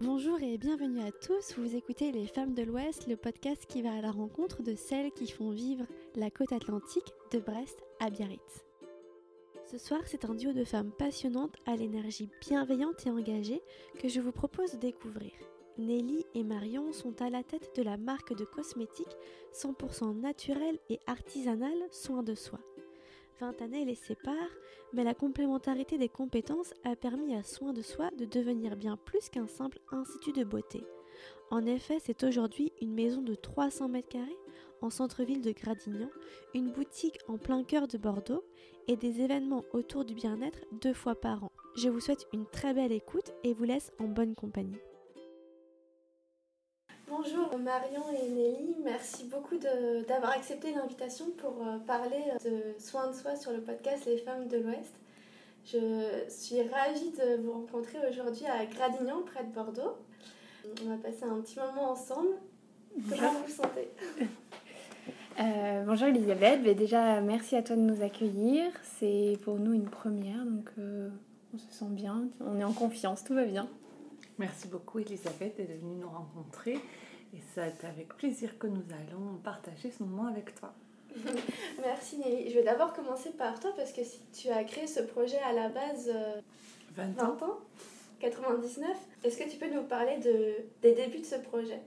Bonjour et bienvenue à tous, vous écoutez Les Femmes de l'Ouest, le podcast qui va à la rencontre de celles qui font vivre la côte atlantique de Brest à Biarritz. Ce soir, c'est un duo de femmes passionnantes à l'énergie bienveillante et engagée que je vous propose de découvrir. Nelly et Marion sont à la tête de la marque de cosmétiques 100% naturelle et artisanale Soin de Soi. 20 années les séparent, mais la complémentarité des compétences a permis à Soin de Soi de devenir bien plus qu'un simple institut de beauté. En effet, c'est aujourd'hui une maison de 300 mètres carrés en centre-ville de Gradignan, une boutique en plein cœur de Bordeaux et des événements autour du bien-être deux fois par an. Je vous souhaite une très belle écoute et vous laisse en bonne compagnie. Bonjour Marion et Nelly, merci beaucoup d'avoir accepté l'invitation pour euh, parler de soins de soi sur le podcast Les femmes de l'Ouest. Je suis ravie de vous rencontrer aujourd'hui à Gradignan, près de Bordeaux. On va passer un petit moment ensemble. Comment vous vous sentez? Euh, bonjour Elisabeth, Mais déjà merci à toi de nous accueillir. C'est pour nous une première, donc euh, on se sent bien, on est en confiance, tout va bien. Merci beaucoup Elisabeth d'être venue nous rencontrer et c'est avec plaisir que nous allons partager ce moment avec toi. Merci Nelly. Je vais d'abord commencer par toi parce que si tu as créé ce projet à la base 20 euh, ans, 20 ans 99, est-ce que tu peux nous parler de, des débuts de ce projet?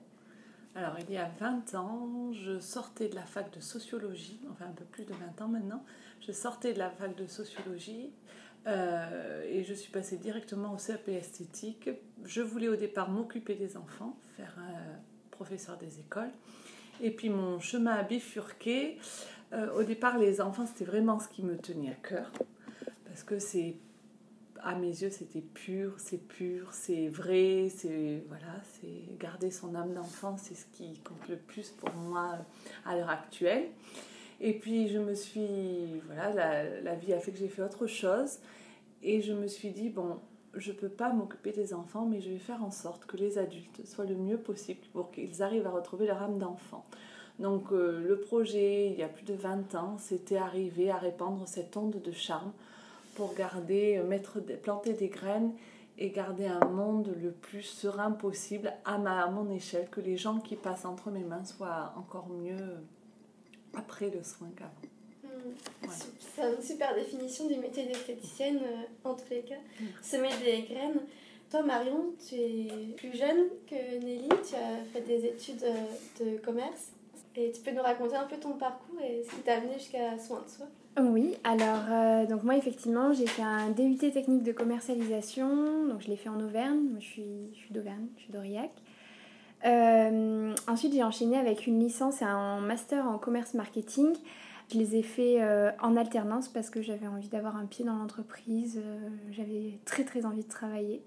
Alors, il y a 20 ans, je sortais de la fac de sociologie, enfin un peu plus de 20 ans maintenant, je sortais de la fac de sociologie euh, et je suis passée directement au CAP esthétique. Je voulais au départ m'occuper des enfants, faire un professeur des écoles. Et puis mon chemin a bifurqué. Euh, au départ, les enfants, c'était vraiment ce qui me tenait à cœur. Parce que c'est à mes yeux, c'était pur, c'est pur, c'est vrai, c'est voilà, c'est garder son âme d'enfant, c'est ce qui compte le plus pour moi à l'heure actuelle. Et puis je me suis, voilà, la, vie a fait que j'ai fait autre chose, et je me suis dit bon, je peux pas m'occuper des enfants, mais je vais faire en sorte que les adultes soient le mieux possible pour qu'ils arrivent à retrouver leur âme d'enfant. Donc euh, le projet, il y a plus de 20 ans, c'était arriver à répandre cette onde de charme pour garder, euh, mettre, planter des graines et garder un monde le plus serein possible à, mon échelle, que les gens qui passent entre mes mains soient encore mieux après le soin qu'avant. Hmm. C'est une super définition du métier d'esthéticienne, euh, en tous les cas. Semer des graines. Toi, Marion, tu es plus jeune que Nelly, tu as fait des études euh, de commerce. Et tu peux nous raconter un peu ton parcours et ce qui t'a amené jusqu'à Soin de Soi? Oui, alors euh, donc moi effectivement j'ai fait un DUT technique de commercialisation, donc je l'ai fait en Auvergne, moi je suis, je suis d'Auvergne, je suis d'Aurillac. Euh, ensuite j'ai enchaîné avec une licence et un master en commerce marketing. Je les ai fait euh, en alternance parce que j'avais envie d'avoir un pied dans l'entreprise, j'avais très très envie de travailler.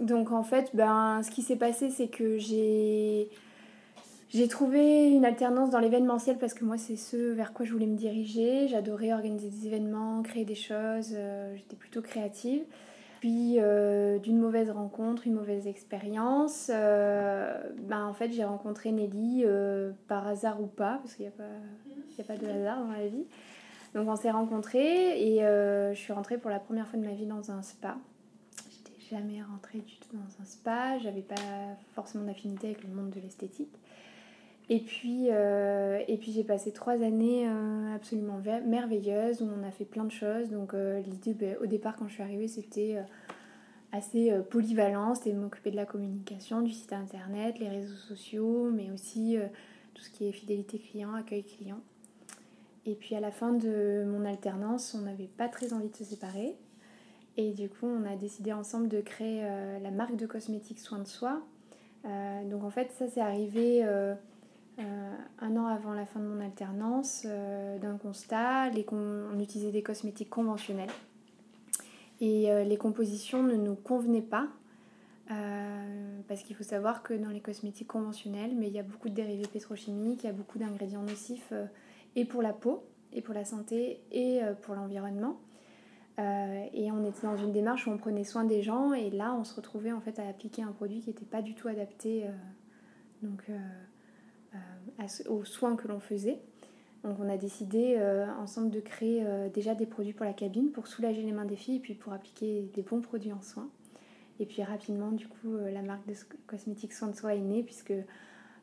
Donc en fait ben, ce qui s'est passé c'est que j'ai j'ai trouvé une alternance dans l'événementiel parce que moi, c'est ce vers quoi je voulais me diriger. J'adorais organiser des événements, créer des choses. Euh, j'étais plutôt créative. Puis, euh, d'une mauvaise rencontre, une mauvaise expérience, euh, ben, en fait, j'ai rencontré Nelly par hasard ou pas, parce qu'il n'y a, pas, a pas de hasard dans la vie. Donc, on s'est rencontrés et je suis rentrée pour la première fois de ma vie dans un spa. J'étais jamais rentrée du tout dans un spa. J'avais pas forcément d'affinité avec le monde de l'esthétique. Et puis, euh, puis j'ai passé trois années euh, absolument merveilleuses où on a fait plein de choses. Donc euh, l'idée ben, au départ quand je suis arrivée c'était assez polyvalent, c'était m'occuper de la communication, du site internet, les réseaux sociaux, mais aussi tout ce qui est fidélité client, accueil client. Et puis à la fin de mon alternance, on n'avait pas très envie de se séparer. Et du coup, on a décidé ensemble de créer la marque de cosmétiques Soin de Soi. donc en fait, ça c'est arrivé euh, un an avant la fin de mon alternance, euh, d'un constat, on utilisait des cosmétiques conventionnels et euh, les compositions ne nous convenaient pas. parce qu'il faut savoir que dans les cosmétiques conventionnels, mais il y a beaucoup de dérivés pétrochimiques, il y a beaucoup d'ingrédients nocifs et pour la peau, et pour la santé, et pour l'environnement. et on était dans une démarche où on prenait soin des gens, et là on se retrouvait en fait à appliquer un produit qui n'était pas du tout adapté. donc aux soins que l'on faisait. Donc on a décidé euh, ensemble de créer euh, déjà des produits pour la cabine pour soulager les mains des filles et puis pour appliquer des bons produits en soins. Et puis rapidement, du coup, la marque de cosmétiques Soin de Soi est née, puisque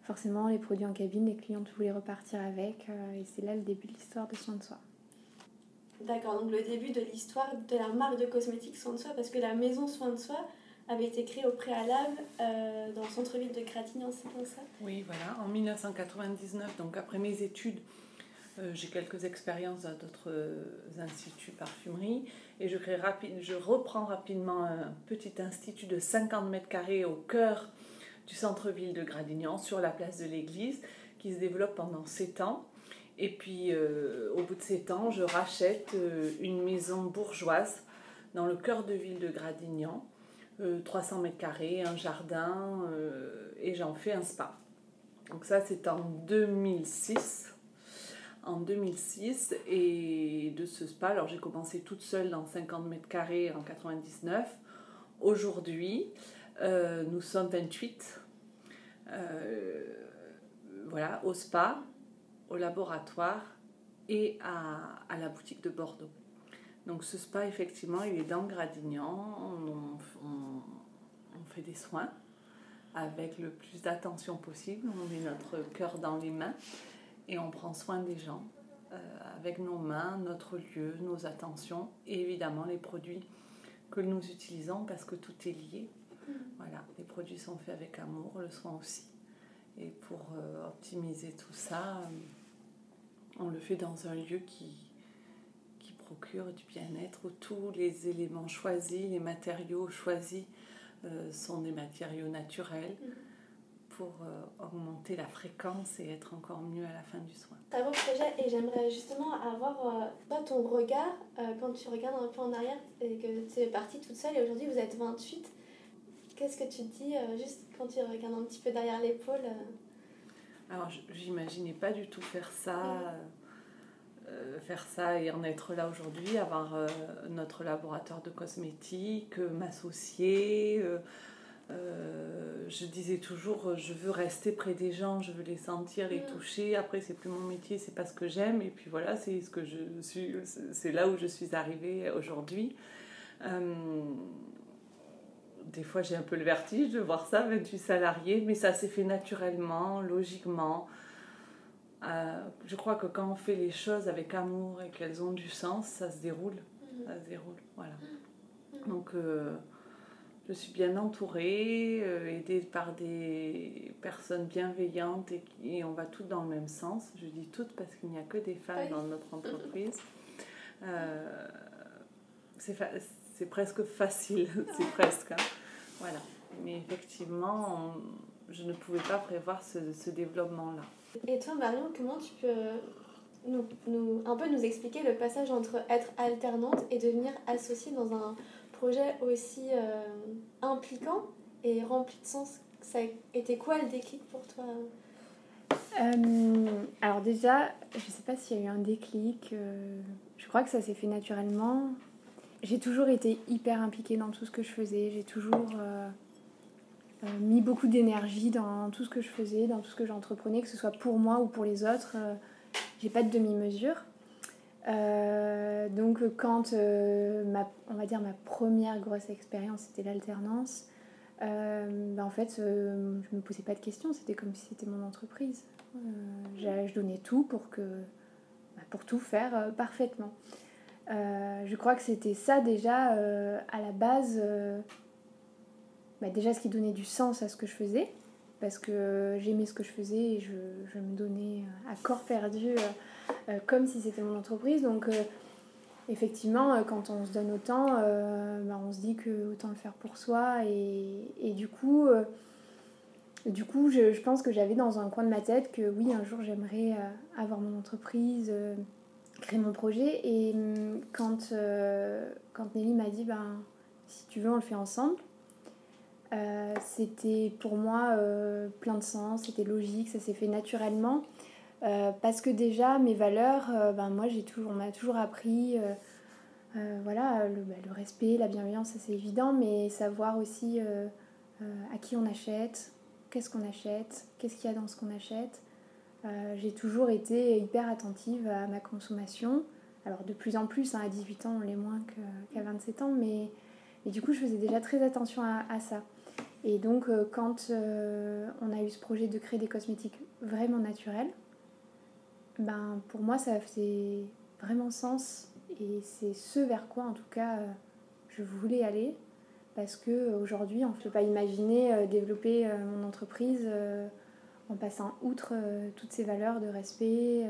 forcément, les produits en cabine, les clientes voulaient repartir avec. et c'est là le début de l'histoire de Soin de Soi. D'accord, donc le début de l'histoire de la marque de cosmétiques Soin de Soi, parce que la maison Soin de Soi avait été créée au préalable euh, dans le centre-ville de Gratignan, c'est comme ça Oui, voilà, en 1999, donc après mes études, euh, j'ai quelques expériences dans d'autres euh, instituts parfumerie et je, crée je reprends rapidement un petit institut de 50 mètres carrés au cœur du centre-ville de Gradignan, sur la place de l'église, qui se développe pendant 7 ans. Et puis, au bout de 7 ans, je rachète une maison bourgeoise dans le cœur de ville de Gradignan 300 euh, mètres carrés, un jardin, euh, et j'en fais un spa. Donc ça, c'est en 2006. En 2006, et de ce spa, alors j'ai commencé toute seule dans 50 mètres carrés en 99. Aujourd'hui, euh, nous sommes 28. voilà, au spa, au laboratoire et à, à la boutique de Bordeaux. Donc ce spa, effectivement, il est dans Gradignan. On, fait des soins avec le plus d'attention possible. On met notre cœur dans les mains et on prend soin des gens euh, avec nos mains, notre lieu, nos attentions et évidemment les produits que nous utilisons parce que tout est lié. Mm. Voilà, les produits sont faits avec amour, le soin aussi. Et pour euh, optimiser tout ça, euh, on le fait dans un lieu qui, procure du bien-être, où tous les éléments choisis, les matériaux choisis euh, sont des matériaux naturels mm. pour euh, augmenter la fréquence et être encore mieux à la fin du soin. Un beau projet et j'aimerais justement avoir euh, ton regard quand tu regardes un peu en arrière et que tu es partie toute seule et aujourd'hui vous êtes 28. Qu'est-ce que tu te dis juste quand tu regardes un petit peu derrière l'épaule Alors j'imaginais pas du tout faire ça. Mm. Euh, faire ça et en être là aujourd'hui, avoir euh, notre laboratoire de cosmétiques, euh, m'associer. je disais toujours, je veux rester près des gens, je veux les sentir, les mm. toucher. Après, c'est plus mon métier, c'est pas ce que j'aime. Et puis voilà, c'est ce que je suis, c'est là où je suis arrivée aujourd'hui. des fois, j'ai un peu le vertige de voir ça, 28 salariés, mais ça s'est fait naturellement, logiquement. Euh, je crois que quand on fait les choses avec amour et qu'elles ont du sens, ça se déroule. Ça se déroule, voilà. Donc, euh, je suis bien entourée, euh, aidée par des personnes bienveillantes et, on va toutes dans le même sens. Je dis toutes parce qu'il n'y a que des femmes dans notre entreprise. c'est presque facile, c'est presque. Hein. Voilà. Mais effectivement, je ne pouvais pas prévoir ce développement-là. Et toi, Marion, comment tu peux nous, nous, un peu nous expliquer le passage entre être alternante et devenir associée dans un projet aussi euh, impliquant et rempli de sens? Ça a été quoi le déclic pour toi? Euh, Alors déjà, je ne sais pas s'il y a eu un déclic. Euh, je crois que ça s'est fait naturellement. J'ai toujours été hyper impliquée dans tout ce que je faisais. J'ai toujours mis beaucoup d'énergie dans tout ce que je faisais, dans tout ce que j'entreprenais, que ce soit pour moi ou pour les autres. Euh, j'ai pas de demi-mesure. Euh, donc quand ma, on va dire ma première grosse expérience c'était l'alternance, ben, en fait je me posais pas de questions, c'était comme si c'était mon entreprise. je donnais tout pour que bah, pour tout faire parfaitement. je crois que c'était ça déjà à la base bah, déjà ce qui donnait du sens à ce que je faisais, parce que j'aimais ce que je faisais et je, me donnais euh, à corps perdu euh, euh, comme si c'était mon entreprise. Donc effectivement, quand on se donne autant, bah, on se dit que autant le faire pour soi. Et, du coup, du coup je, pense que j'avais dans un coin de ma tête que oui, un jour j'aimerais avoir mon entreprise, créer mon projet. Et hum, quand, quand Nelly m'a dit, ben, si tu veux, on le fait ensemble. Euh, c'était pour moi euh, plein de sens, c'était logique, ça s'est fait naturellement. Euh, parce que déjà, mes valeurs, ben moi, j'ai toujours, on m'a toujours appris voilà, le, bah, le, respect, la bienveillance, ça c'est évident, mais savoir aussi à qui on achète, qu'est-ce qu'on achète, qu'est-ce qu'il y a dans ce qu'on achète. j'ai toujours été hyper attentive à ma consommation. Alors de plus en plus, hein, à 18 ans, on l'est moins qu'à 27 ans, mais Mais du coup, je faisais déjà très attention à, ça. Et donc, quand on a eu ce projet de créer des cosmétiques vraiment naturels, ben, pour moi, ça faisait vraiment sens. Et c'est ce vers quoi, en tout cas, je voulais aller parce qu'aujourd'hui, on ne peut pas imaginer euh, développer euh, mon entreprise euh, en passant outre toutes ces valeurs de respect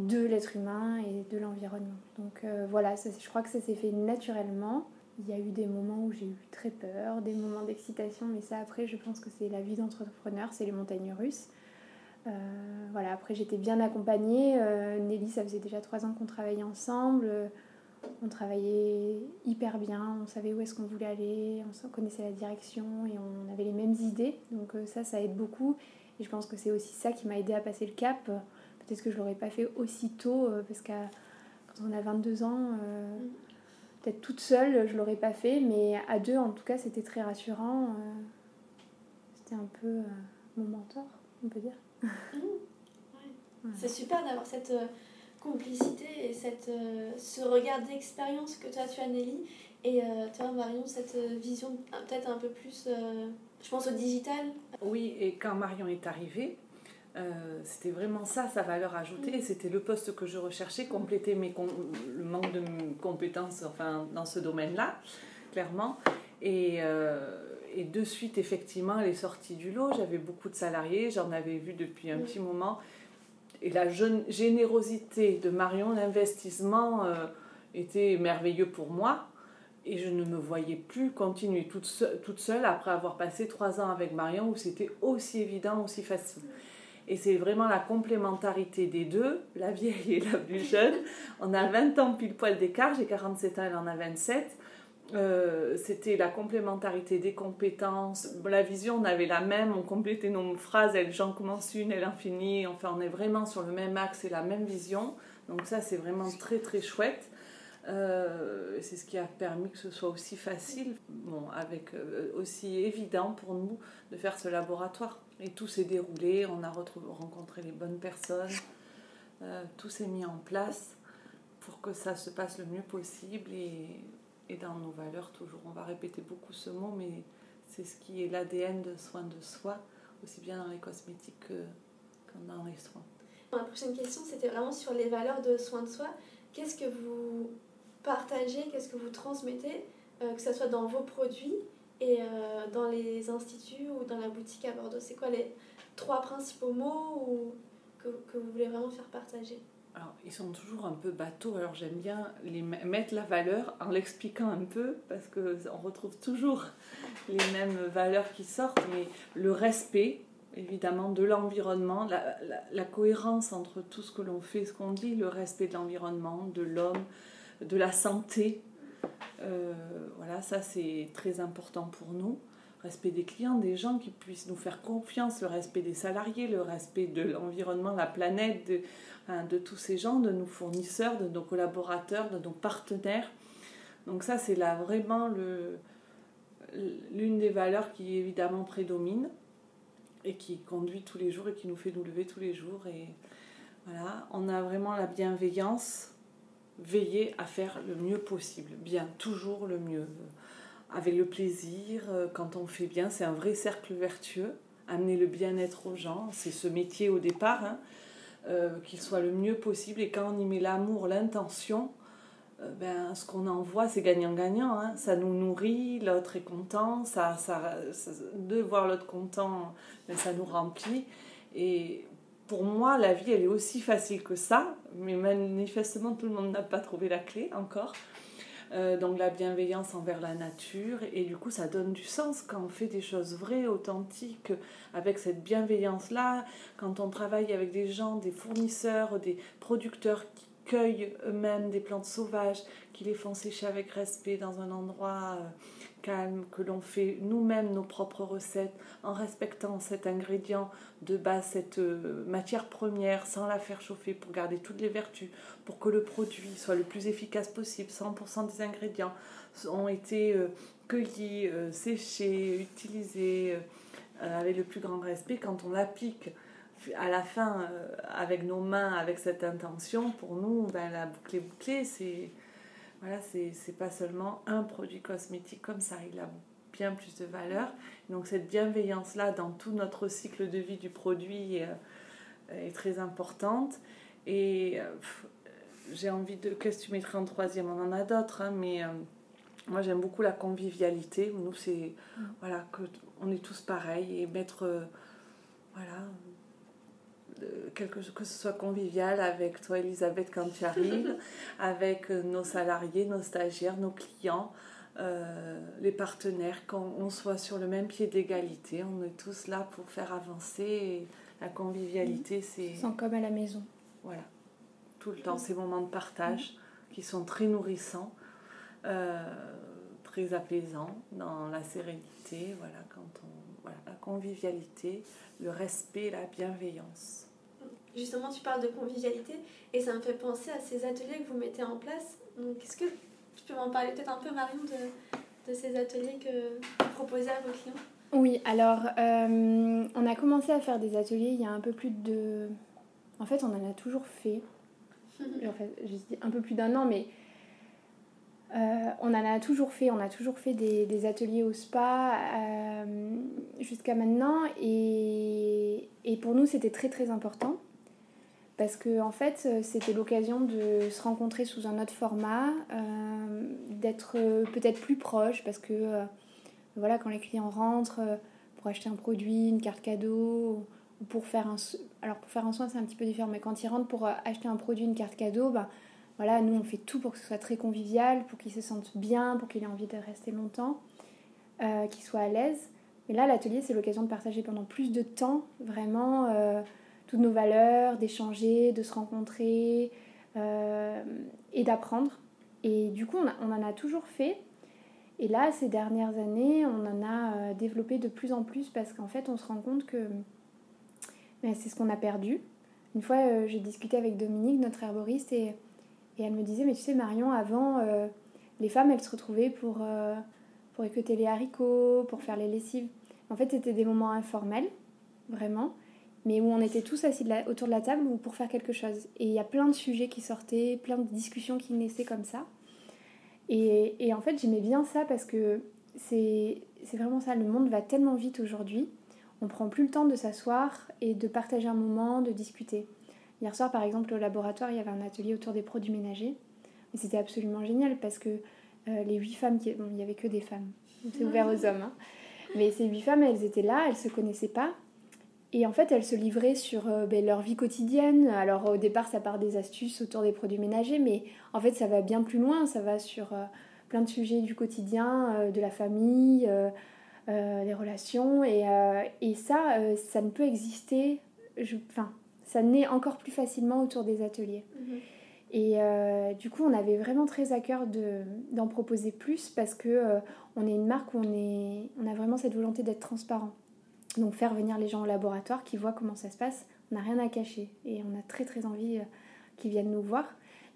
de l'être humain et de l'environnement. Donc voilà, je crois que ça s'est fait naturellement. Il y a eu des moments où j'ai eu très peur, des moments d'excitation, mais ça après, je pense que c'est la vie d'entrepreneur, c'est les montagnes russes. voilà, après j'étais bien accompagnée. Nelly, ça faisait déjà trois ans qu'on travaillait ensemble on travaillait hyper bien, on savait où est-ce qu'on voulait aller, on connaissait la direction et on avait les mêmes idées. Donc euh, ça, ça aide beaucoup. Et je pense que c'est aussi ça qui m'a aidé à passer le cap. Peut-être que je ne l'aurais pas fait aussitôt, euh, parce que quand on a 22 ans, euh, mm. Peut-être toute seule, je l'aurais pas fait. Mais à deux, en tout cas, c'était très rassurant. C'était un peu mon mentor, on peut dire. Mm. C'est super d'avoir cette complicité et cette, euh, ce regard d'expérience que toi tu as Nelly et euh, toi Marion cette vision peut-être un peu plus euh, je pense au digital oui et quand Marion est arrivée c'était vraiment ça sa valeur ajoutée et c'était le poste que je recherchais compléter mes le manque de compétences enfin dans ce domaine là clairement et et de suite, effectivement, elle est sortie du lot. J'avais beaucoup de salariés, j'en avais vu depuis un petit moment et la générosité de Marion, l'investissement euh, était merveilleux pour moi. Et je ne me voyais plus continuer toute seule, toute seule après avoir passé trois ans avec Marion où c'était aussi évident, aussi facile. Et c'est vraiment la complémentarité des deux, la vieille et la plus jeune. On a 20 ans pile poil d'écart, j'ai 47 ans, elle en a 27. Euh, c'était la complémentarité des compétences. La vision, on avait la même, on complétait nos phrases, elle, j'en commence une, elle en finit. Enfin, on est vraiment sur le même axe et la même vision. Donc ça, c'est vraiment très très chouette. Euh, c'est ce qui a permis que ce soit aussi facile, bon, avec euh, aussi évident pour nous de faire ce laboratoire. Et tout s'est déroulé, on a rencontré les bonnes personnes, tout s'est mis en place pour que ça se passe le mieux possible et dans nos valeurs toujours. On va répéter beaucoup ce mot, mais c'est ce qui est l'ADN de soin de soi, aussi bien dans les cosmétiques que, dans les soins. La prochaine question, c'était vraiment sur les valeurs de soin de soi. Qu'est-ce que vous partagez, qu'est-ce que vous transmettez, euh, que ce soit dans vos produits et euh, dans les instituts ou dans la boutique à Bordeaux C'est quoi les trois principaux mots ou, que, que vous voulez vraiment faire partager? Alors, ils sont toujours un peu bateaux, alors j'aime bien les mettre la valeur en l'expliquant un peu, parce qu'on retrouve toujours les mêmes valeurs qui sortent, mais le respect, évidemment, de l'environnement, la, la, cohérence entre tout ce que l'on fait, ce qu'on dit, le respect de l'environnement, de l'homme, de la santé. Euh, voilà, ça c'est très important pour nous respect des clients, des gens qui puissent nous faire confiance, le respect des salariés, le respect de l'environnement, la planète, de, de tous ces gens, de nos fournisseurs, de nos collaborateurs, de nos partenaires. Donc ça, c'est là vraiment l'une des valeurs qui évidemment prédomine et qui conduit tous les jours et qui nous fait nous lever tous les jours. Et voilà, on a vraiment la bienveillance, veiller à faire le mieux possible, bien, toujours le mieux, avec le plaisir, euh, quand on fait bien, c'est un vrai cercle vertueux, amener le bien-être aux gens, c'est ce métier au départ. Hein. Euh, qu'il soit le mieux possible. Et quand on y met l'amour, l'intention, euh, ben, ce qu'on envoie, c'est gagnant-gagnant. Hein. Ça nous nourrit, l'autre est content, ça, ça, de voir l'autre content, ben, ça nous remplit. Et pour moi, la vie, elle est aussi facile que ça, mais manifestement, tout le monde n'a pas trouvé la clé encore. Euh, donc la bienveillance envers la nature et du coup ça donne du sens quand on fait des choses vraies, authentiques, avec cette bienveillance-là, quand on travaille avec des gens, des fournisseurs, des producteurs qui cueillent eux-mêmes des plantes sauvages, qui les font sécher avec respect dans un endroit... Euh, que l'on fait nous-mêmes nos propres recettes en respectant cet ingrédient de base, cette euh, matière première, sans la faire chauffer pour garder toutes les vertus, pour que le produit soit le plus efficace possible. 100% des ingrédients ont été euh, cueillis, euh, séchés, utilisés avec le plus grand respect. Quand on l'applique à la fin avec nos mains, avec cette intention, pour nous, ben, la boucle est bouclée, c'est voilà, c'est pas seulement un produit cosmétique comme ça, il a bien plus de valeur. Donc cette bienveillance-là dans tout notre cycle de vie du produit est très importante. Et j'ai envie de. Qu'est-ce que tu mettrais en troisième? On en a d'autres, hein, mais euh, moi j'aime beaucoup la convivialité. Nous, c'est. Mm. Voilà, que on est tous pareils et mettre. Euh, voilà. Quelque, que ce soit convivial avec toi, Elisabeth, quand tu arrives, avec euh, nos salariés, nos stagiaires, nos clients, les partenaires, qu'on soit sur le même pied d'égalité. On est tous là pour faire avancer. la convivialité, mm. c'est. Sans comme à la maison. Voilà tout le temps, ces moments de partage qui sont très nourrissants, euh, très apaisants dans la sérénité, voilà, quand on, voilà, la convivialité, le respect, la bienveillance. Justement, tu parles de convivialité et ça me fait penser à ces ateliers que vous mettez en place. Donc, est-ce que tu peux m'en parler peut-être un peu, Marion, de, de ces ateliers que vous proposez à vos clients? Oui, alors, euh, on a commencé à faire des ateliers il y a un peu plus de... En fait, on en a toujours fait. En fait, je dis un peu plus d'un an, mais euh, on en a toujours fait, on a toujours fait des, ateliers au spa euh, jusqu'à maintenant. Et, et, pour nous c'était très très important parce que en fait c'était l'occasion de se rencontrer sous un autre format, euh, d'être peut-être plus proche parce que voilà quand les clients rentrent pour acheter un produit, une carte cadeau, pour faire un alors pour faire un soin c'est un petit peu différent mais quand ils rentrent pour euh, acheter un produit une carte cadeau bah voilà nous on fait tout pour que ce soit très convivial pour qu'ils se sentent bien pour qu'ils aient envie de rester longtemps euh, qu'ils soient à l'aise. Et là l'atelier c'est l'occasion de partager pendant plus de temps vraiment euh, toutes nos valeurs d'échanger de se rencontrer et d'apprendre et du coup on, en a toujours fait et là ces dernières années on en a développé de plus en plus parce qu'en fait on se rend compte que c'est ce qu'on a perdu. Une fois, euh, j'ai discuté avec Dominique, notre herboriste, et, et, elle me disait, mais tu sais, Marion, avant, euh, les femmes, elles se retrouvaient pour, euh, pour écouter les haricots, pour faire les lessives. En fait, c'était des moments informels, vraiment, mais où on était tous assis autour de la table ou pour faire quelque chose. Et il y a plein de sujets qui sortaient, plein de discussions qui naissaient comme ça. Et, en fait, j'aimais bien ça parce que c'est vraiment ça, le monde va tellement vite aujourd'hui on prend plus le temps de s'asseoir et de partager un moment, de discuter. Hier soir, par exemple, au laboratoire, il y avait un atelier autour des produits ménagers. Et c'était absolument génial parce que euh, les huit femmes, qui... il n'y avait que des femmes, c'est ouvert aux hommes. Hein. Mais ces huit femmes, elles étaient là, elles ne se connaissaient pas. Et en fait, elles se livraient sur euh, ben, leur vie quotidienne. Alors au départ, ça part des astuces autour des produits ménagers, mais en fait, ça va bien plus loin. Ça va sur euh, plein de sujets du quotidien, de la famille, euh, les relations. Et, euh, et ça, euh, ça ne peut exister, enfin, ça naît encore plus facilement autour des ateliers. Mhm. Et du coup, on avait vraiment très à cœur d'en proposer plus parce que on est une marque où on, est, on a vraiment cette volonté d'être transparent. Donc faire venir les gens au laboratoire qui voient comment ça se passe, on n'a rien à cacher et on a très très envie qu'ils viennent nous voir.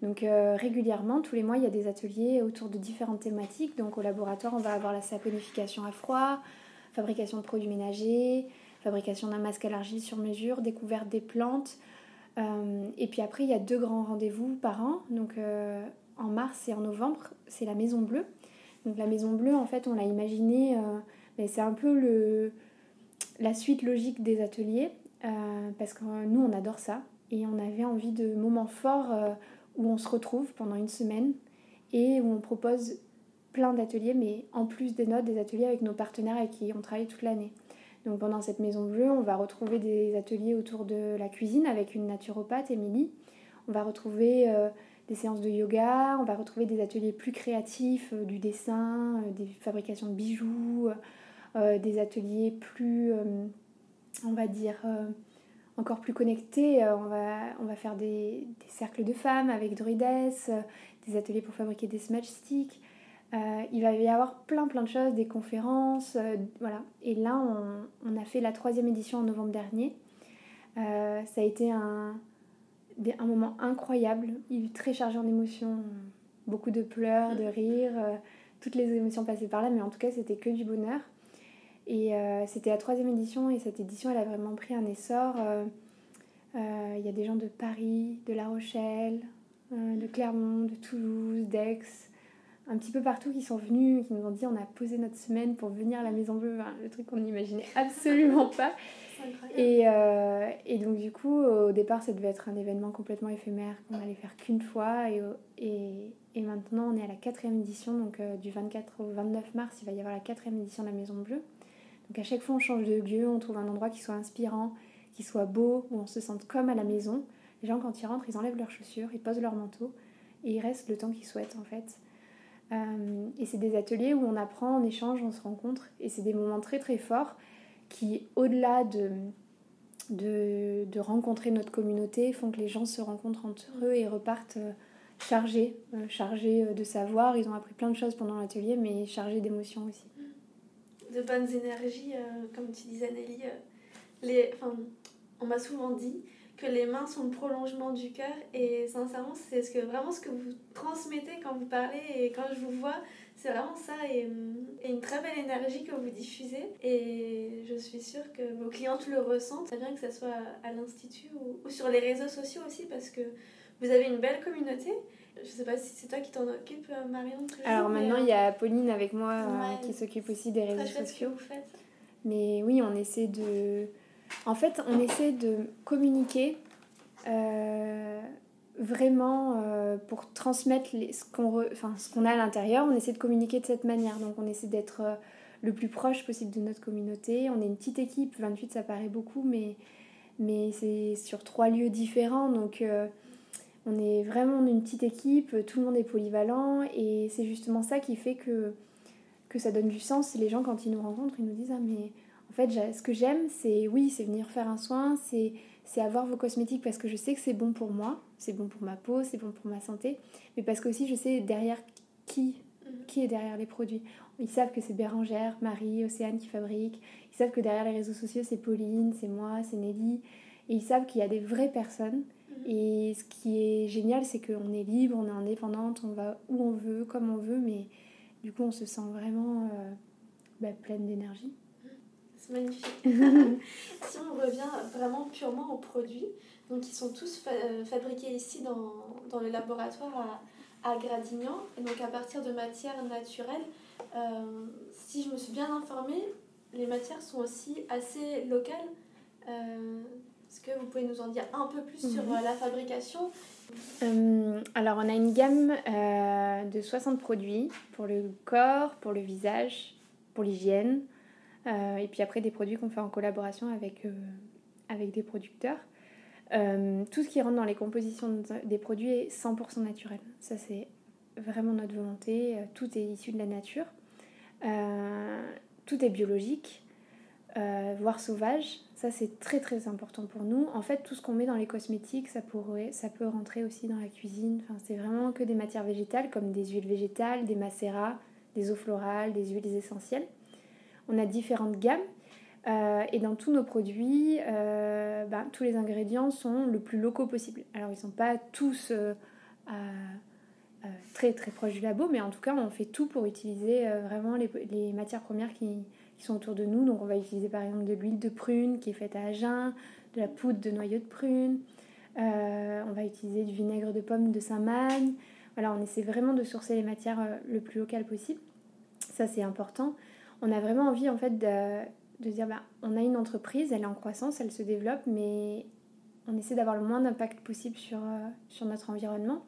Donc régulièrement, tous les mois, il y a des ateliers autour de différentes thématiques. Donc au laboratoire, on va avoir la saponification à froid, fabrication de produits ménagers, fabrication d'un masque à l'argile sur mesure, découverte des plantes. Euh, et puis après, il y a deux grands rendez-vous par an. Donc euh, en mars et en novembre, c'est la Maison Bleue. Donc la Maison Bleue, en fait, on l'a imaginé, euh, mais c'est un peu le, la suite logique des ateliers, parce que nous, on adore ça. Et on avait envie de moments forts où on se retrouve pendant une semaine et où on propose plein d'ateliers, mais en plus des notes, des ateliers avec nos partenaires avec qui on travaille toute l'année. Donc pendant cette maison bleue, on va retrouver des ateliers autour de la cuisine avec une naturopathe, Émilie. On va retrouver euh, des séances de yoga, on va retrouver des ateliers plus créatifs, euh, du dessin, euh, des fabrications de bijoux, des ateliers plus, on va dire, encore plus connectés. on, va, on va faire des, des, cercles de femmes avec Druides, des ateliers pour fabriquer des smudge sticks. Euh, il va y avoir plein plein de choses, des conférences, euh, voilà. Et là, on, a fait la troisième édition en novembre dernier. Euh, ça a été un, un moment incroyable, il est très chargé en émotions, beaucoup de pleurs, de rires, toutes les émotions passées par là, mais en tout cas, c'était que du bonheur. Et c'était la troisième édition, et cette édition, elle a vraiment pris un essor. Il y a des gens de Paris, de La Rochelle, de Clermont, de Toulouse, d'Aix. un petit peu partout qui sont venus, qui nous ont dit on a posé notre semaine pour venir à la Maison Bleue, le truc qu'on n'imaginait absolument pas. Et, euh, et, donc du coup, au départ, ça devait être un événement complètement éphémère qu'on allait faire qu'une fois. Et, et, et, maintenant, on est à la quatrième édition, donc euh, du 24 au 29 mars, il va y avoir la quatrième édition de la Maison Bleue. Donc à chaque fois, on change de lieu, on trouve un endroit qui soit inspirant, qui soit beau, où on se sente comme à la maison. Les gens, quand ils rentrent, ils enlèvent leurs chaussures, ils posent leur manteau et ils restent le temps qu'ils souhaitent en fait. Euh, et c'est des ateliers où on apprend, on échange, on se rencontre. Et c'est des moments très très forts qui, au-delà de, rencontrer notre communauté, font que les gens se rencontrent entre eux et repartent euh, chargés, euh, chargés de savoir. Ils ont appris plein de choses pendant l'atelier, mais chargés d'émotions aussi. De bonnes énergies, comme tu disais Nelly. les, enfin, on m'a souvent dit que les mains sont le prolongement du cœur et sincèrement c'est ce que vraiment ce que vous transmettez quand vous parlez et quand je vous vois c'est vraiment ça et, une très belle énergie que vous diffusez et je suis sûre que vos clientes le ressentent très bien que ce soit à l'institut ou, sur les réseaux sociaux aussi parce que vous avez une belle communauté je sais pas si c'est toi qui t'en occupe Marion alors maintenant il y a Pauline avec moi euh, qui s'occupe aussi des réseaux sociaux vous faites. mais oui on essaie de en fait, on essaie de communiquer euh, vraiment euh, pour transmettre ce qu'on a à l'intérieur. On essaie de communiquer de cette manière. Donc, on essaie d'être euh, le plus proche possible de notre communauté. On est une petite équipe. 28, ça paraît beaucoup, mais, mais c'est sur trois lieux différents. Donc, on est vraiment une petite équipe. Tout le monde est polyvalent. Et c'est justement ça qui fait que, que ça donne du sens. Les gens, quand ils nous rencontrent, ils nous disent Ah, mais en fait, ce que j'aime, c'est oui, c'est venir faire un soin, c'est avoir vos cosmétiques parce que je sais que c'est bon pour moi, c'est bon pour ma peau, c'est bon pour ma santé, mais parce que aussi je sais derrière qui, mhm. qui est derrière les produits. Ils savent que c'est Bérangère, Marie, Océane qui fabrique. Ils savent que derrière les réseaux sociaux, c'est Pauline, c'est moi, c'est Nelly. Et ils savent qu'il y a des vraies personnes. Et ce qui est génial, c'est qu'on est libre, on est indépendante, on va où on veut, comme on veut, mais du coup, on se sent vraiment euh, bah, pleine d'énergie. C'est magnifique. si on revient vraiment purement aux produits, donc ils sont tous euh, fabriqués ici dans, dans, le laboratoire à, à, Gradignan, et donc à partir de matières naturelles. Euh, si je me suis bien informée, les matières sont aussi assez locales. Euh, est-ce que vous pouvez nous en dire un peu plus sur mhm. la fabrication? Alors, on a une gamme de 60 produits pour le corps, pour le visage, pour l'hygiène, euh, et puis après, des produits qu'on fait en collaboration avec, euh, avec des producteurs. Euh, tout ce qui rentre dans les compositions des produits est 100% naturel. Ça, c'est vraiment notre volonté. Tout est issu de la nature. tout est biologique, voire sauvage. Ça, c'est très très important pour nous. En fait, tout ce qu'on met dans les cosmétiques, ça, pourrait, ça peut rentrer aussi dans la cuisine. Enfin, c'est vraiment que des matières végétales, comme des huiles végétales, des macérats, des eaux florales, des huiles essentielles on a différentes gammes. Euh, et dans tous nos produits, euh, ben, tous les ingrédients sont le plus locaux possible. Alors ils ne sont pas tous euh, très très proches du labo, mais en tout cas on fait tout pour utiliser vraiment les, matières premières qui, sont autour de nous. Donc on va utiliser par exemple de l'huile de prune qui est faite à Agen, de la poudre de noyau de prune, on va utiliser du vinaigre de pomme de Saint-Magne. Voilà, on essaie vraiment de sourcer les matières le plus local possible. Ça c'est important on a vraiment envie en fait de, dire bah, on a une entreprise, elle est en croissance, elle se développe, mais on essaie d'avoir le moins d'impact possible sur, euh, sur notre environnement.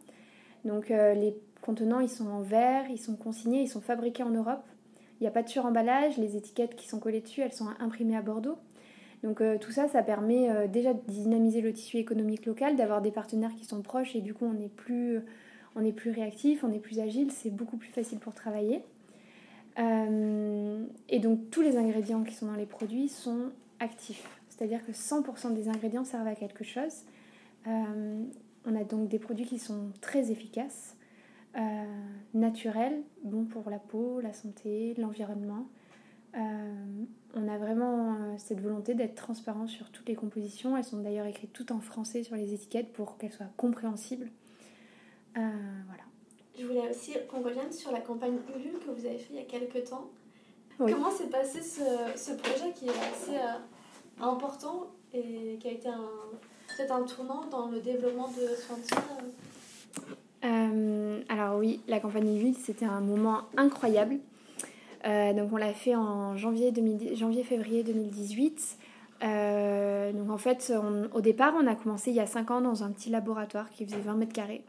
Donc euh, les contenants, ils sont en verre, ils sont consignés, ils sont fabriqués en Europe. Il n'y a pas de suremballage, les étiquettes qui sont collées dessus, elles sont imprimées à Bordeaux. Donc euh, tout ça, ça permet déjà de dynamiser le tissu économique local, d'avoir des partenaires qui sont proches et du coup on est plus, on est plus réactif, on est plus agile, c'est beaucoup plus facile pour travailler. Euh, et donc tous les ingrédients qui sont dans les produits sont actifs. C'est-à-dire que 100% des ingrédients servent à quelque chose. Euh, on a donc des produits qui sont très efficaces, euh, naturels, bons pour la peau, la santé, l'environnement. on a vraiment cette volonté d'être transparent sur toutes les compositions. Elles sont d'ailleurs écrites toutes en français sur les étiquettes pour qu'elles soient compréhensibles. voilà. Je voulais aussi qu'on revienne sur la campagne Ulule que vous avez fait il y a quelques temps. Comment s'est passé ce, ce, projet qui est assez euh, important et qui a été peut-être un tournant dans le développement de de euh, alors oui, la campagne Ulule, c'était un moment incroyable. donc on l'a fait en janvier, janvier février 2018. donc en fait, au départ, on a commencé il y a 5 ans dans un petit laboratoire qui faisait 20 mètres carrés.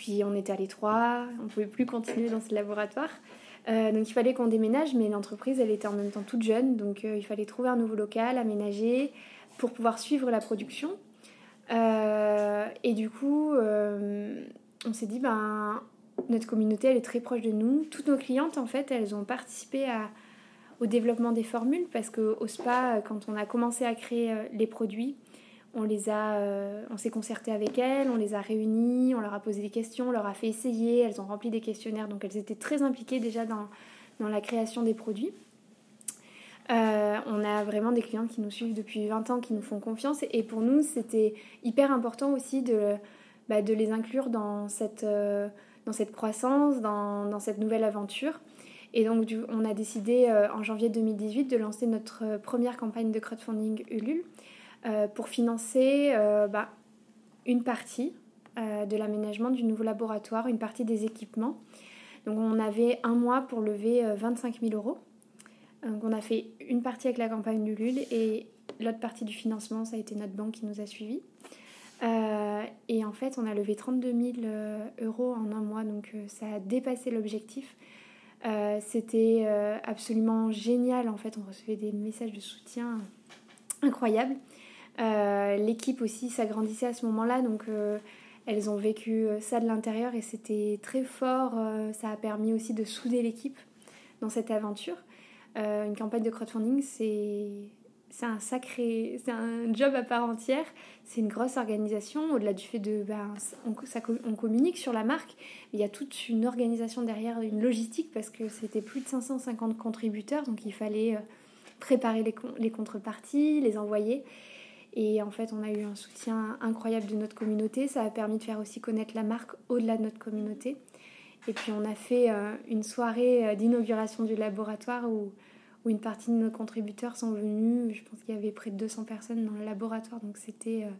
Puis on était à l'étroit, on ne pouvait plus continuer dans ce laboratoire. Euh, donc il fallait qu'on déménage, mais l'entreprise, elle était en même temps toute jeune, donc euh, il fallait trouver un nouveau local, aménager, pour pouvoir suivre la production. Euh, et du coup, on s'est dit, ben, notre communauté, elle est très proche de nous. Toutes nos clientes, en fait, elles ont participé à, au développement des formules, parce qu'au spa, quand on a commencé à créer les produits, on les a, euh, on s'est concerté avec elles, on les a réunies, on leur a posé des questions, on leur a fait essayer, elles ont rempli des questionnaires, donc elles étaient très impliquées déjà dans, dans la création des produits. Euh, on a vraiment des clients qui nous suivent depuis 20 ans, qui nous font confiance, et pour nous, c'était hyper important aussi de, bah, de les inclure dans cette, euh, dans cette croissance, dans, dans, cette nouvelle aventure. Et donc, on a décidé en janvier 2018 de lancer notre première campagne de crowdfunding Ulule. Euh, pour financer euh, bah, une partie euh, de l'aménagement du nouveau laboratoire, une partie des équipements. Donc on avait un mois pour lever 25 000 euros. Donc on a fait une partie avec la campagne du LUL et l'autre partie du financement, ça a été notre banque qui nous a suivis. Et en fait, on a levé 32 000 euros en un mois, donc ça a dépassé l'objectif. C'était absolument génial, en fait, on recevait des messages de soutien incroyables. Euh, l'équipe aussi s'agrandissait à ce moment-là, donc euh, elles ont vécu euh, ça de l'intérieur et c'était très fort. ça a permis aussi de souder l'équipe dans cette aventure. une campagne de crowdfunding, c'est c'est un sacré, c'est un job à part entière. C'est une grosse organisation. Au-delà du fait de, ben, on, communique sur la marque, il y a toute une organisation derrière, une logistique parce que c'était plus de 550 contributeurs, donc il fallait préparer les, les contreparties, les envoyer. Et en fait, on a eu un soutien incroyable de notre communauté. Ça a permis de faire aussi connaître la marque au-delà de notre communauté. Et puis, on a fait euh, une soirée euh, d'inauguration du laboratoire où, où, une partie de nos contributeurs sont venus. Je pense qu'il y avait près de 200 personnes dans le laboratoire. Donc, c'était. Euh,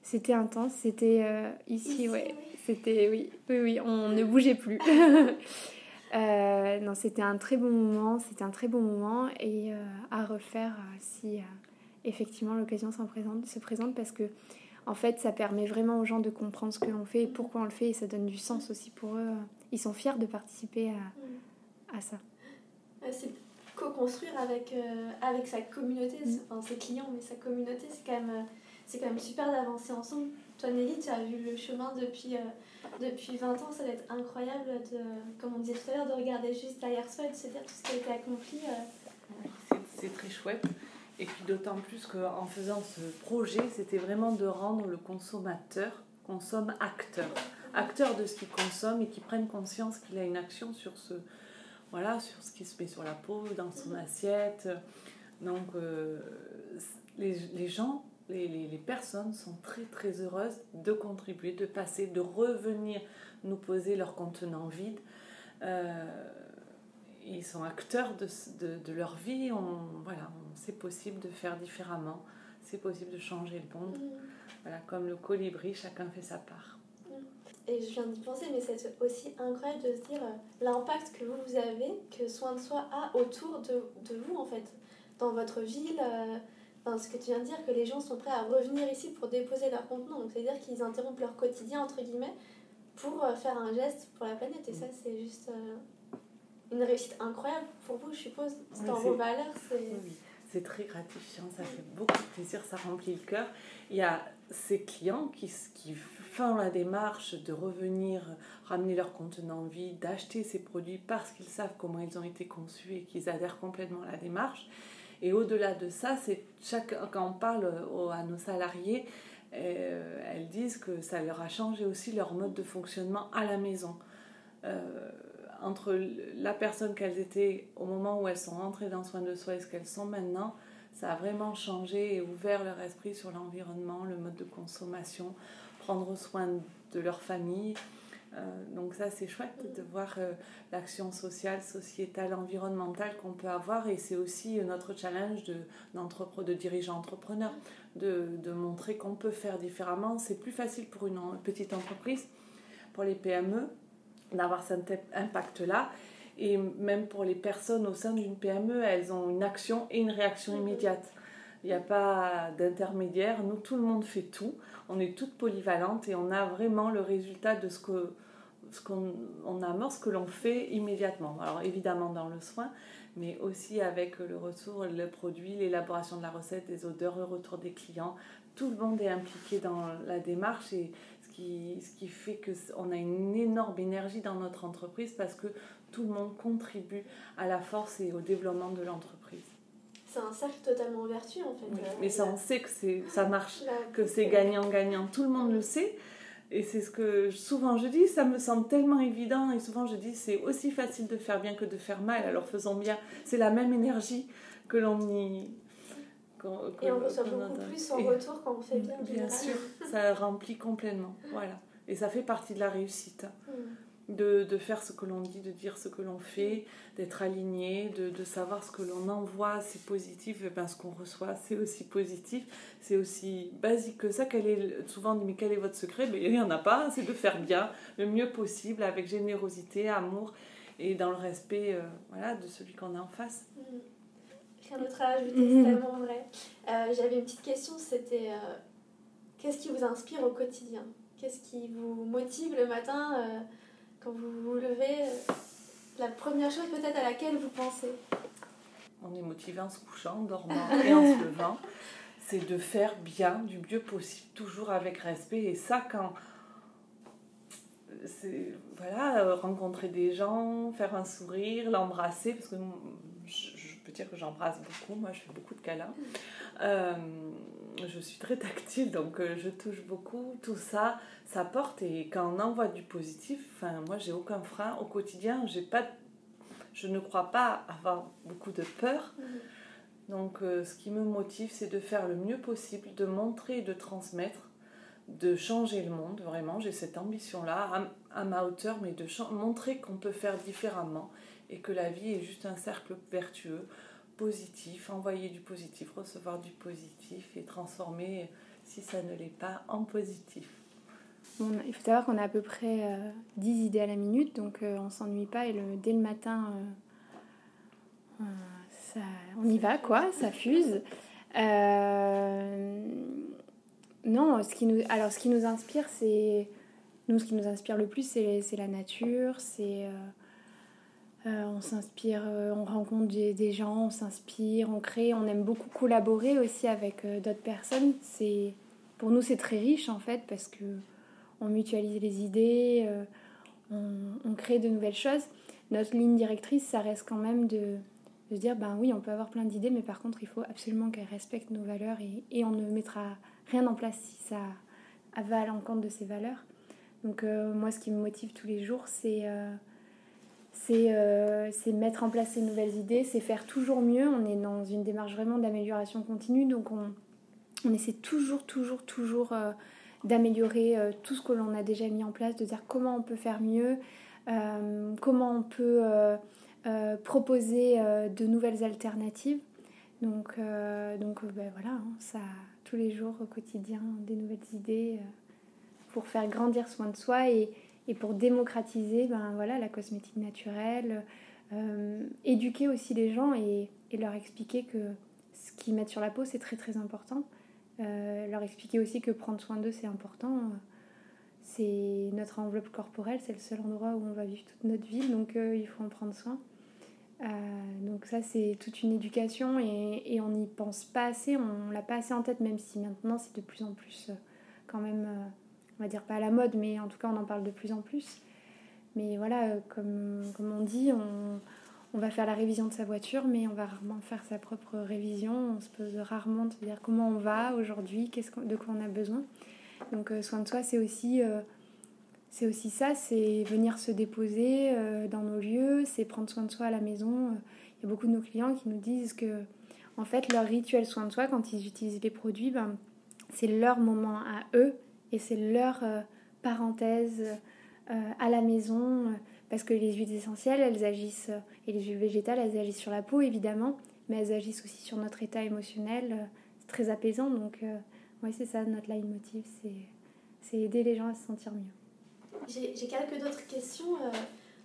c'était intense, c'était ici, ouais. C'était, oui, oui, oui, on ne bougeait plus. non, c'était un très bon moment, c'était un très bon moment et à refaire si, effectivement l'occasion se présente, se présente parce que en fait ça permet vraiment aux gens de comprendre ce que l'on fait et pourquoi on le fait et ça donne du sens aussi pour eux. Ils sont fiers de participer à, à ça. Co-construire avec, euh, avec sa communauté, mm. enfin ses clients, mais sa communauté, c'est quand, même, c'est quand même super d'avancer ensemble. Toi Nelly, tu as vu le chemin depuis, euh, depuis 20 ans, ça va être incroyable, de, comme on disait tout à l'heure, de regarder juste derrière soi et de se dire tout ce qui a été accompli. Euh. C'est très chouette. Et puis d'autant plus qu'en faisant ce projet, c'était vraiment de rendre le consommateur consomme acteur, acteur de ce qu'il consomme et qui prenne conscience qu'il a une action sur ce, voilà, sur ce qui se met sur la peau, dans son assiette. Donc euh, les, les, gens, les, les, les, personnes sont très très heureuses de contribuer, de passer, de revenir nous poser leur contenant vide. Euh, ils sont acteurs de, de, de leur vie. On, voilà, c'est possible de faire différemment. C'est possible de changer le monde. Mm. Voilà, comme le colibri, chacun fait sa part. Mm. Et je viens d'y penser, mais c'est aussi incroyable de se dire euh, l'impact que vous, vous avez, que Soin de Soi a autour de, de vous, en fait, dans votre ville. Euh, enfin, ce que tu viens de dire, que les gens sont prêts à revenir ici pour déposer leur contenant. Donc, c'est-à-dire qu'ils interrompent leur quotidien, entre guillemets, pour euh, faire un geste pour la planète. Et ça, c'est juste une réussite incroyable pour vous, je suppose. C'est dans vos valeurs. C'est très gratifiant, ça fait beaucoup de plaisir, ça remplit le cœur. Il y a ces clients qui, qui font la démarche de revenir ramener leur contenant vide, d'acheter ces produits parce qu'ils savent comment ils ont été conçus et qu'ils adhèrent complètement à la démarche. Et au-delà de ça, c'est chaque, quand on parle à nos salariés, euh, elles disent que ça leur a changé aussi leur mode de fonctionnement à la maison. Euh, entre la personne qu'elles étaient au moment où elles sont rentrées dans soin de soi et ce qu'elles sont maintenant, ça a vraiment changé et ouvert leur esprit sur l'environnement, le mode de consommation, prendre soin de leur famille. Euh, donc ça c'est chouette de voir euh, l'action sociale, sociétale, environnementale qu'on peut avoir et c'est aussi notre challenge de, de dirigeants entrepreneurs de, de montrer qu'on peut faire différemment. C'est plus facile pour une petite entreprise pour les PME d'avoir cet impact-là. Et même pour les personnes au sein d'une PME, elles ont une action et une réaction immédiate. Il n'y a pas d'intermédiaire. Nous, tout le monde fait tout. On est toutes polyvalentes et on a vraiment le résultat de ce que ce qu'on on amorce, ce que l'on fait immédiatement. Alors évidemment dans le soin, mais aussi avec le retour, le produit, l'élaboration de la recette, des odeurs, le retour des clients. Tout le monde est impliqué dans la démarche et ce qui fait qu'on a une énorme énergie dans notre entreprise parce que tout le monde contribue à la force et au développement de l'entreprise. C'est un cercle totalement vertueux en fait. mais ça, on sait que ça marche, que c'est gagnant-gagnant. Tout le monde le sait. Et c'est ce que souvent je dis, ça me semble tellement évident. Et souvent je dis, c'est aussi facile de faire bien que de faire mal. Alors faisons bien. C'est la même énergie que l'on y. et on reçoit beaucoup plus en retour quand on fait bien. Bien sûr, ça remplit complètement. Voilà. Et ça fait partie de la réussite. Mm de, de, faire ce que l'on dit, de dire ce que l'on fait, d'être aligné, de, de, savoir ce que l'on envoie, c'est positif, et ben ce qu'on reçoit, c'est aussi positif, c'est aussi basique que ça. Quel est, souvent on dit, mais quel est votre secret? Ben, Il n'y en a pas, c'est de faire bien, le mieux possible, avec générosité, amour, et dans le respect euh, voilà, de celui qu'on a en face. Rien d'autre à ajouter, c'est tellement vrai. Euh, j'avais une petite question, c'était euh, qu'est-ce qui vous inspire au quotidien? Qu'est-ce qui vous motive le matin quand vous vous levez, la première chose peut-être à laquelle vous pensez On est motivé en se couchant, en dormant et en se levant. C'est de faire bien, du mieux possible, toujours avec respect. Et ça, quand. C'est, voilà, rencontrer des gens, faire un sourire, l'embrasser, parce que je, peux dire que j'embrasse beaucoup, moi je fais beaucoup de câlins. Euh, je suis très tactile, donc euh, je touche beaucoup. Tout ça, ça porte. Et quand on envoie du positif, enfin, moi, j'ai aucun frein au quotidien. J'ai pas, je ne crois pas avoir beaucoup de peur. Mhm. Donc, euh, ce qui me motive, c'est de faire le mieux possible, de montrer, de transmettre, de changer le monde. Vraiment, j'ai cette ambition-là, à, ma hauteur, mais de montrer qu'on peut faire différemment et que la vie est juste un cercle vertueux positif, envoyer du positif, recevoir du positif et transformer, si ça ne l'est pas, en positif. il faut savoir qu'on a à peu près 10 euh, idées à la minute, donc euh, on s'ennuie pas et dès le matin, euh, ça, on y va, quoi, ça fuse. non, ce qui nous, alors ce qui nous inspire, c'est... Nous, ce qui nous inspire le plus, c'est la nature, c'est euh, on s'inspire, euh, on rencontre des, gens, on s'inspire, on crée, on aime beaucoup collaborer aussi avec euh, d'autres personnes. C'est, pour nous, c'est très riche en fait parce que on mutualise les idées, on, crée de nouvelles choses. Notre ligne directrice, ça reste quand même de, de dire ben oui, on peut avoir plein d'idées, mais par contre, il faut absolument qu'elles respectent nos valeurs et, et, on ne mettra rien en place si ça va à l'encontre de ces valeurs. Donc moi, ce qui me motive tous les jours, c'est euh, c'est mettre en place ces nouvelles idées, c'est faire toujours mieux. On est dans une démarche vraiment d'amélioration continue, donc on, on, essaie toujours, toujours, toujours euh, d'améliorer euh, tout ce que l'on a déjà mis en place, de dire comment on peut faire mieux, comment on peut proposer de nouvelles alternatives. Donc, donc ben voilà, hein, ça, tous les jours au quotidien, des nouvelles idées pour faire grandir soin de soi et, et pour démocratiser ben, voilà, la cosmétique naturelle, euh, éduquer aussi les gens et, leur expliquer que ce qu'ils mettent sur la peau, c'est très très important. Euh, leur expliquer aussi que prendre soin d'eux, c'est important. C'est notre enveloppe corporelle, c'est le seul endroit où on va vivre toute notre vie, donc euh, il faut en prendre soin. donc ça, c'est toute une éducation et, et on n'y pense pas assez, on l'a pas assez en tête, même si maintenant c'est de plus en plus quand même on va dire pas à la mode, mais en tout cas on en parle de plus en plus. Mais voilà, euh, comme, comme on dit, on, on, va faire la révision de sa voiture, mais on va rarement faire sa propre révision. On se pose rarement de dire comment on va aujourd'hui, qu'est-ce de quoi on a besoin. Donc euh, soin de soi, c'est aussi, euh, aussi ça, c'est venir se déposer dans nos lieux, c'est prendre soin de soi à la maison. Il y a beaucoup de nos clients qui nous disent que en fait leur rituel soin de soi quand ils utilisent les produits, ben, c'est leur moment à eux et c'est leur euh, parenthèse euh, à la maison euh, parce que les huiles essentielles, elles agissent, et les huiles végétales, elles agissent sur la peau évidemment, mais elles agissent aussi sur notre état émotionnel. C'est très apaisant, donc oui, c'est ça notre leitmotiv, c'est aider les gens à se sentir mieux. J'ai quelques d'autres questions,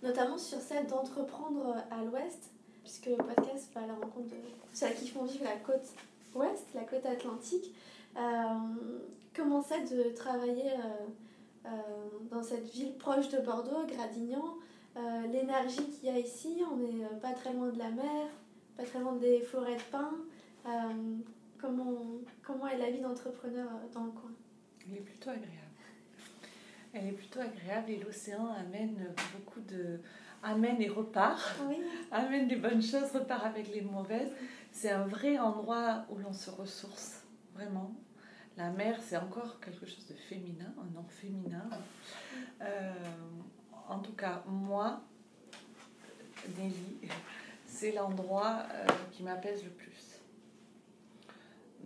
notamment sur celle d'entreprendre à l'ouest, puisque le podcast va à la rencontre de celles qui font vivre la côte ouest, la côte atlantique. Comment c'est de travailler dans cette ville proche de Bordeaux, Gradignan L'énergie qu'il y a ici, on n'est pas très loin de la mer, pas très loin des forêts de pins. comment, comment est la vie d'entrepreneur dans le coin? Elle est plutôt agréable. Elle est plutôt agréable et l'océan amène beaucoup de. amène et repart. amène des bonnes choses, repart avec les mauvaises. C'est un vrai endroit où l'on se ressource, vraiment. La mer, c'est encore quelque chose de féminin, un nom féminin. Euh, en tout cas, moi, Nelly, c'est l'endroit euh, qui m'apaise le plus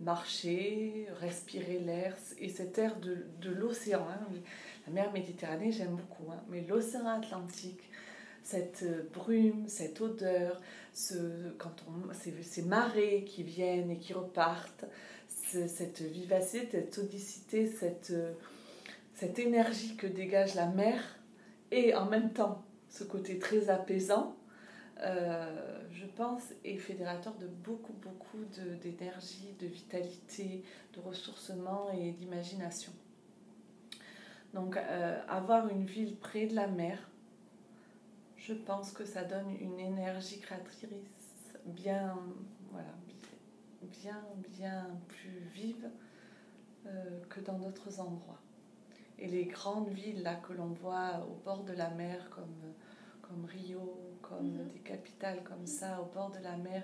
marcher, respirer l'air et cet air de, l'océan. Hein. La mer Méditerranée, j'aime beaucoup, hein. mais l'océan Atlantique, cette euh, brume, cette odeur, ce, quand ces marées qui viennent et qui repartent, cette vivacité, cette audicité, cette, cette énergie que dégage la mer et en même temps ce côté très apaisant, euh, je pense, est fédérateur de beaucoup, beaucoup d'énergie, de, vitalité, de ressourcement et d'imagination. Donc, euh, avoir une ville près de la mer, je pense que ça donne une énergie créatrice bien, bien, bien plus vive euh, que dans d'autres endroits. Et les grandes villes là que l'on voit au bord de la mer, comme comme Rio, comme mhm. des capitales comme ça, au bord de la mer.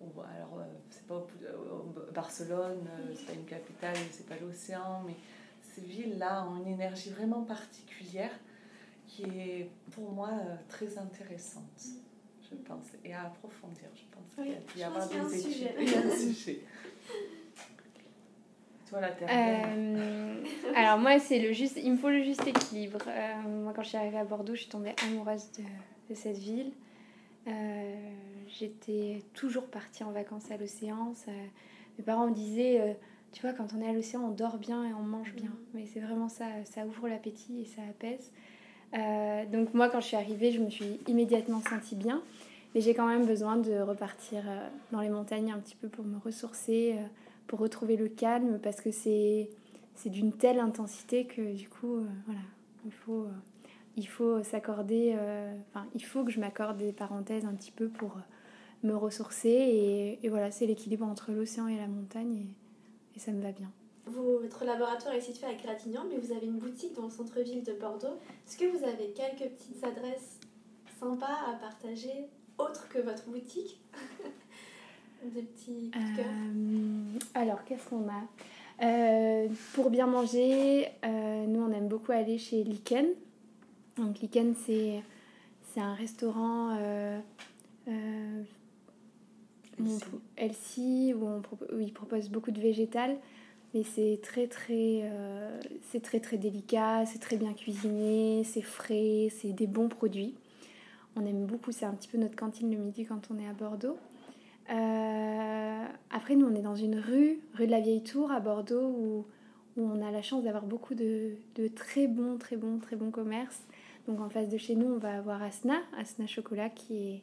Ou, alors, euh, c'est pas euh, Barcelone, euh, c'est pas une capitale, c'est pas l'océan, mais ces villes-là ont une énergie vraiment particulière qui est pour moi très intéressante, je pense, et à approfondir. Je pense qu'il y a y avoir des études. Il y a un sujet. Euh, alors moi, c'est le juste, il me faut le juste équilibre. Euh, moi, quand je suis arrivée à Bordeaux, je suis tombée amoureuse de, de cette ville. Euh, j'étais toujours partie en vacances à l'océan. Mes parents me disaient, tu vois, quand on est à l'océan, on dort bien et on mange bien. Mm. Mais c'est vraiment ça, ça ouvre l'appétit et ça apaise. Donc moi, quand je suis arrivée, je me suis immédiatement sentie bien. Mais j'ai quand même besoin de repartir dans les montagnes un petit peu pour me ressourcer pour retrouver le calme parce que c'est c'est d'une telle intensité que du coup euh, voilà il faut euh, il faut s'accorder euh, enfin il faut que je m'accorde des parenthèses un petit peu pour me ressourcer et, voilà c'est l'équilibre entre l'océan et la montagne et, ça me va bien votre laboratoire est situé à Gradignan mais vous avez une boutique dans le centre-ville de Bordeaux est-ce que vous avez quelques petites adresses sympas à partager autres que votre boutique Des petits euh, Alors, qu'est-ce qu'on a? Euh, Pour bien manger, euh, nous, on aime beaucoup aller chez Liken. Donc, Liken, c'est, c'est un restaurant LC où, on, où il propose beaucoup de végétal. Mais c'est très très, c'est très très délicat, c'est très bien cuisiné, c'est frais, c'est des bons produits. On aime beaucoup, c'est un petit peu notre cantine le midi quand on est à Bordeaux. Euh, après, nous, on est dans une rue, rue de la Vieille Tour à Bordeaux, où, où on a la chance d'avoir beaucoup de, de, très bons, très bons, très bons commerces. Donc en face de chez nous, on va avoir Asna, Asna Chocolat, qui,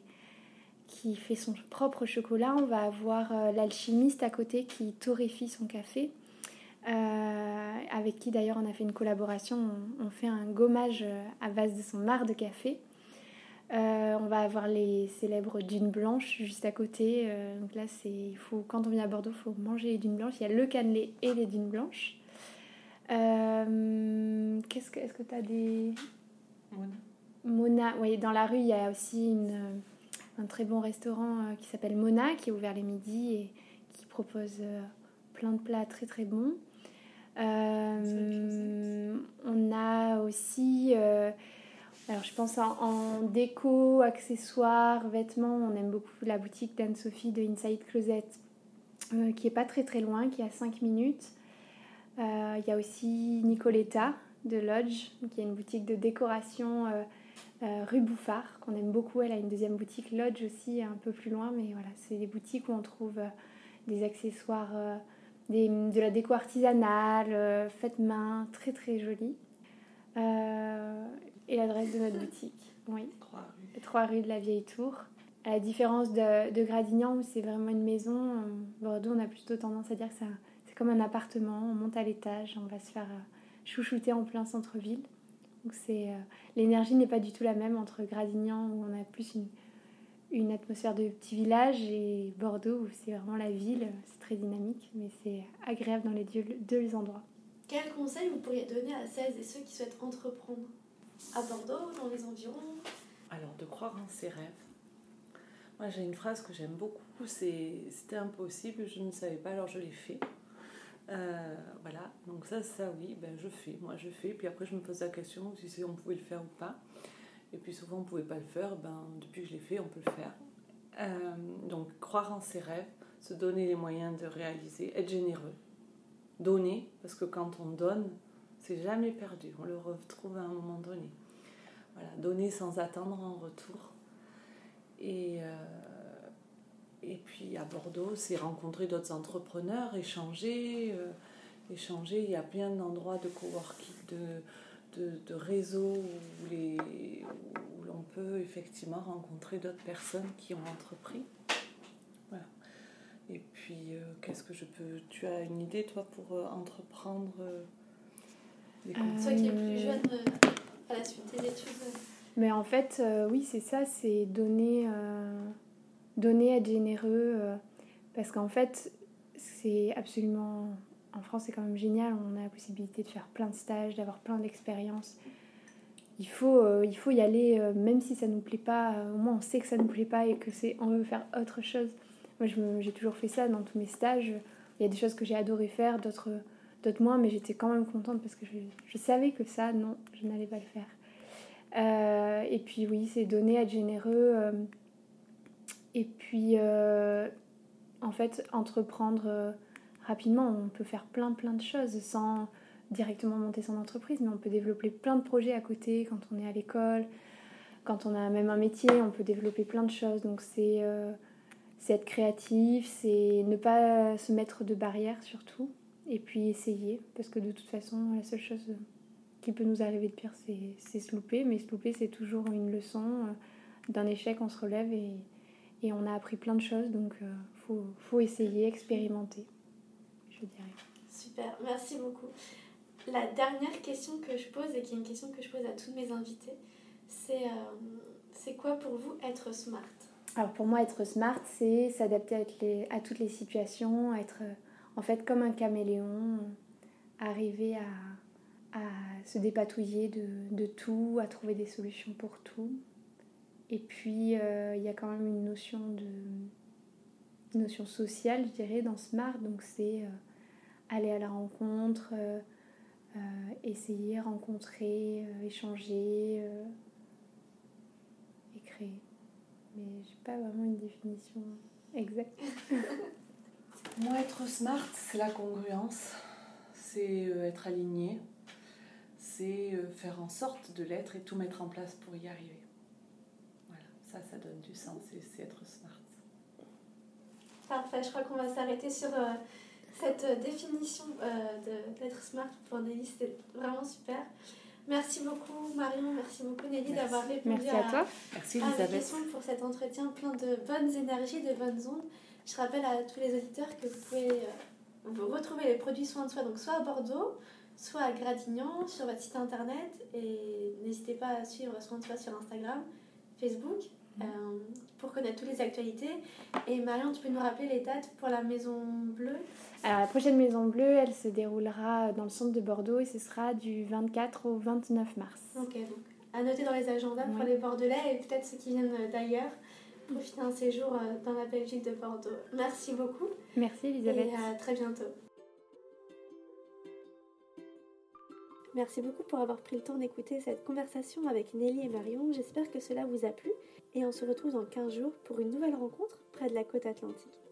qui fait son propre chocolat. On va avoir euh, l'alchimiste à côté qui torréfie son café. Euh, avec qui d'ailleurs on a fait une collaboration, on, on, fait un gommage à base de son marc de café. Euh, on va avoir les célèbres dunes blanches juste à côté. Euh, donc là, c'est, il faut, quand on vient à Bordeaux, il faut manger les dunes blanches. Il y a le cannelé et les dunes blanches. Euh, qu'est-ce que, est-ce que tu as des. Mona. Mona, oui, dans la rue, il y a aussi une, un très bon restaurant qui s'appelle Mona, qui est ouvert les midis et qui propose plein de plats très très bons. On a aussi alors je pense en, déco, accessoires, vêtements, on aime beaucoup la boutique d'Anne-Sophie de Inside Closet, euh, qui est pas très très loin, qui est à 5 minutes. Euh, il y a aussi Nicoletta de Lodge, qui est une boutique de décoration euh, rue Bouffard, qu'on aime beaucoup. Elle a une deuxième boutique Lodge aussi, un peu plus loin, mais voilà, c'est des boutiques où on trouve des accessoires, de la déco artisanale, faites main, très très jolies. et l'adresse de notre boutique. Oui. Trois rues. Trois rues de la Vieille Tour. À la différence de, de Gradignan, où c'est vraiment une maison, euh, Bordeaux, on a plutôt tendance à dire que c'est comme un appartement. On monte à l'étage, on va se faire euh, chouchouter en plein centre-ville. Donc c'est euh, l'énergie n'est pas du tout la même entre Gradignan, où on a plus une, une atmosphère de petit village, et Bordeaux, où c'est vraiment la ville. C'est très dynamique, mais c'est agréable dans les deux, deux endroits. Quel conseil vous pourriez donner à celles et ceux qui souhaitent entreprendre? À Bordeaux, dans les environs? Alors, de croire en ses rêves. Moi, j'ai une phrase que j'aime beaucoup, c'est c'était impossible, je ne savais pas, alors je l'ai fait. Euh, voilà, donc ça, ça oui, ben, je fais, moi je fais, puis après je me pose la question si on pouvait le faire ou pas. Et puis souvent on ne pouvait pas le faire, ben, depuis que je l'ai fait, on peut le faire. Euh, donc croire en ses rêves, se donner les moyens de réaliser, être généreux, donner, parce que quand on donne, c'est jamais perdu, on le retrouve à un moment donné. Voilà, donner sans attendre en retour. Et, euh, et puis à Bordeaux, c'est rencontrer d'autres entrepreneurs, échanger, euh, échanger. Il y a plein d'endroits de coworking, de, de, de réseaux où, les, où l'on peut effectivement rencontrer d'autres personnes qui ont entrepris. Voilà. Et puis, euh, qu'est-ce que je peux. Tu as une idée, toi, pour entreprendre les Toi qui es plus jeune à la suite des études mais en fait, euh, oui, c'est ça, c'est donner, euh, donner, être généreux. Euh, parce qu'en fait, c'est absolument. En France, c'est quand même génial. On a la possibilité de faire plein de stages, d'avoir plein d'expériences. Il faut, il faut y aller, même si ça ne nous plaît pas. au moins, on sait que ça ne nous plaît pas et que c'est on veut faire autre chose. Moi, j'ai toujours fait ça dans tous mes stages. Il y a des choses que j'ai adoré faire, d'autres moins, mais j'étais quand même contente parce que je, savais que ça, non, je n'allais pas le faire. Euh, et puis oui, c'est donner, être généreux. Euh, et puis, euh, en fait, entreprendre rapidement. On peut faire plein, plein de choses sans directement monter son entreprise, mais on peut développer plein de projets à côté quand on est à l'école. Quand on a même un métier, on peut développer plein de choses. Donc c'est être créatif, c'est ne pas se mettre de barrières surtout, et puis essayer, parce que de toute façon, la seule chose qui peut nous arriver de pire, c'est se louper. Mais se louper, c'est toujours une leçon. Euh, d'un échec, on se relève et, et, on a appris plein de choses. Donc, il euh, faut, faut, essayer, expérimenter, je dirais. Super, merci beaucoup. La dernière question que je pose, et qui est une question que je pose à tous mes invités, c'est euh, c'est quoi pour vous être smart? Alors pour moi, être smart, c'est s'adapter à, à, toutes les situations, être en fait comme un caméléon, arriver à, à se dépatouiller de, de, tout, à trouver des solutions pour tout. Et puis, euh, il y a quand même une notion, de, une notion sociale, je dirais, dans Smart. Donc, c'est euh, aller à la rencontre, euh, essayer, rencontrer, échanger et créer. Mais je n'ai pas vraiment une définition exacte. Moi, être smart, c'est la congruence, c'est être aligné, c'est euh, faire en sorte de l'être et tout mettre en place pour y arriver. Voilà, ça, ça donne du sens et c'est être smart. Parfait, je crois qu'on va s'arrêter sur euh, cette euh, définition d'être smart pour Nelly, c'était vraiment super. Merci beaucoup Marion, merci beaucoup Nelly d'avoir répondu à, toi. Merci, à mes questions pour cet entretien plein de bonnes énergies, de bonnes ondes. Je rappelle à tous les auditeurs que vous pouvez retrouver les produits soins de soi, donc soit à Bordeaux, soit à Gradignan sur votre site internet et n'hésitez pas à suivre Soin de Soi sur Instagram, Facebook. Euh, pour connaître toutes les actualités. Et Marion, tu peux nous rappeler les dates pour la Maison Bleue? Alors la prochaine Maison Bleue, elle se déroulera dans le centre de Bordeaux et ce sera du 24 au 29 mars. Ok, donc à noter dans les agendas pour les Bordelais et peut-être ceux qui viennent d'ailleurs. Profiter un séjour euh, dans la Belgique de Bordeaux. Merci beaucoup. Merci Elisabeth. Et à très bientôt. Merci beaucoup pour avoir pris le temps d'écouter cette conversation avec Nelly et Marion. J'espère que cela vous a plu et on se retrouve dans 15 jours pour une nouvelle rencontre près de la côte atlantique.